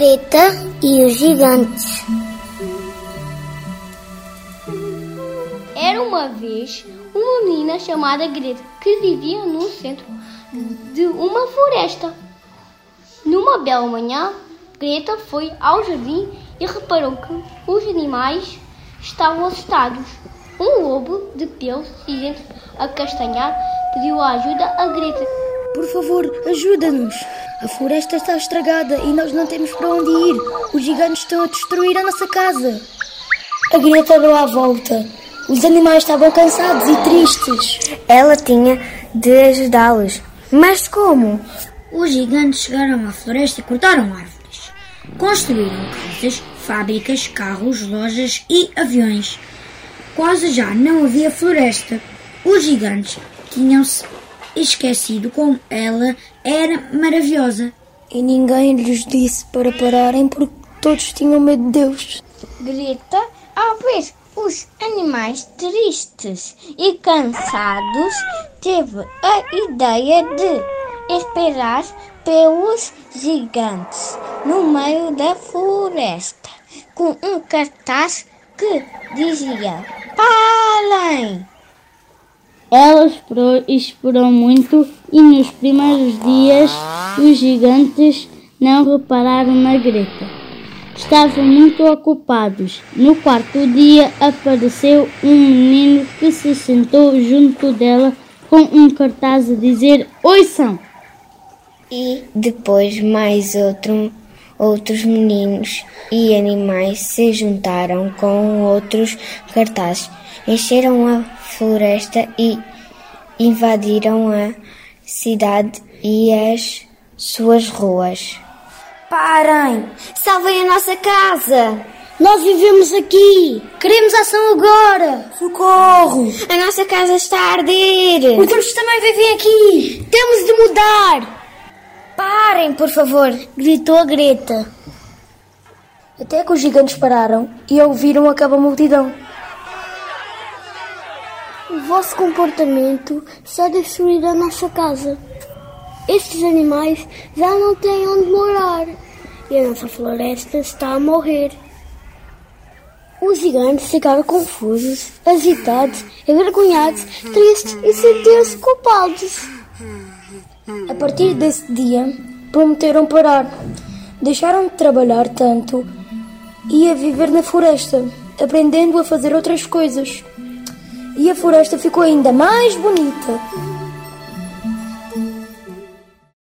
Greta e os gigantes. Era uma vez uma menina chamada Greta que vivia no centro de uma floresta. Numa bela manhã, Greta foi ao jardim e reparou que os animais estavam assustados. Um lobo de pelo cinzento acastanhado pediu ajuda a Greta. Por favor, ajuda-nos. A floresta está estragada e nós não temos para onde ir. Os gigantes estão a destruir a nossa casa. A Greta deu à volta. Os animais estavam cansados e tristes. Ela tinha de ajudá-los. Mas como? Os gigantes chegaram à floresta e cortaram árvores. Construíram casas, fábricas, carros, lojas e aviões. Quase já não havia floresta. Os gigantes tinham-se esquecido como ela era maravilhosa. E ninguém lhes disse para pararem porque todos tinham medo de Deus. Greta, ao ver os animais tristes e cansados, teve a ideia de esperar pelos gigantes no meio da floresta, com um cartaz que dizia: Parem! Ela esperou e esperou muito, e nos primeiros dias os gigantes não repararam na Greta. Estavam muito ocupados. No quarto dia apareceu um menino que se sentou junto dela com um cartaz a dizer Oiçam! E depois mais outro, outros meninos e animais se juntaram com outros cartazes. Encheram a floresta e invadiram a cidade e as suas ruas. Parem! Salvem a nossa casa! Nós vivemos aqui! Queremos ação agora! Socorro! A nossa casa está a arder! Os outros também vivem aqui! Temos de mudar! Parem, por favor! gritou a Greta. Até que os gigantes pararam e ouviram aquela multidão. O vosso comportamento está a destruir a nossa casa. Estes animais já não têm onde morar e a nossa floresta está a morrer. Os gigantes ficaram confusos, agitados, envergonhados, tristes e sentiram-se culpados. A partir desse dia, prometeram parar. Deixaram de trabalhar tanto e a viver na floresta, aprendendo a fazer outras coisas. E a floresta ficou ainda mais bonita.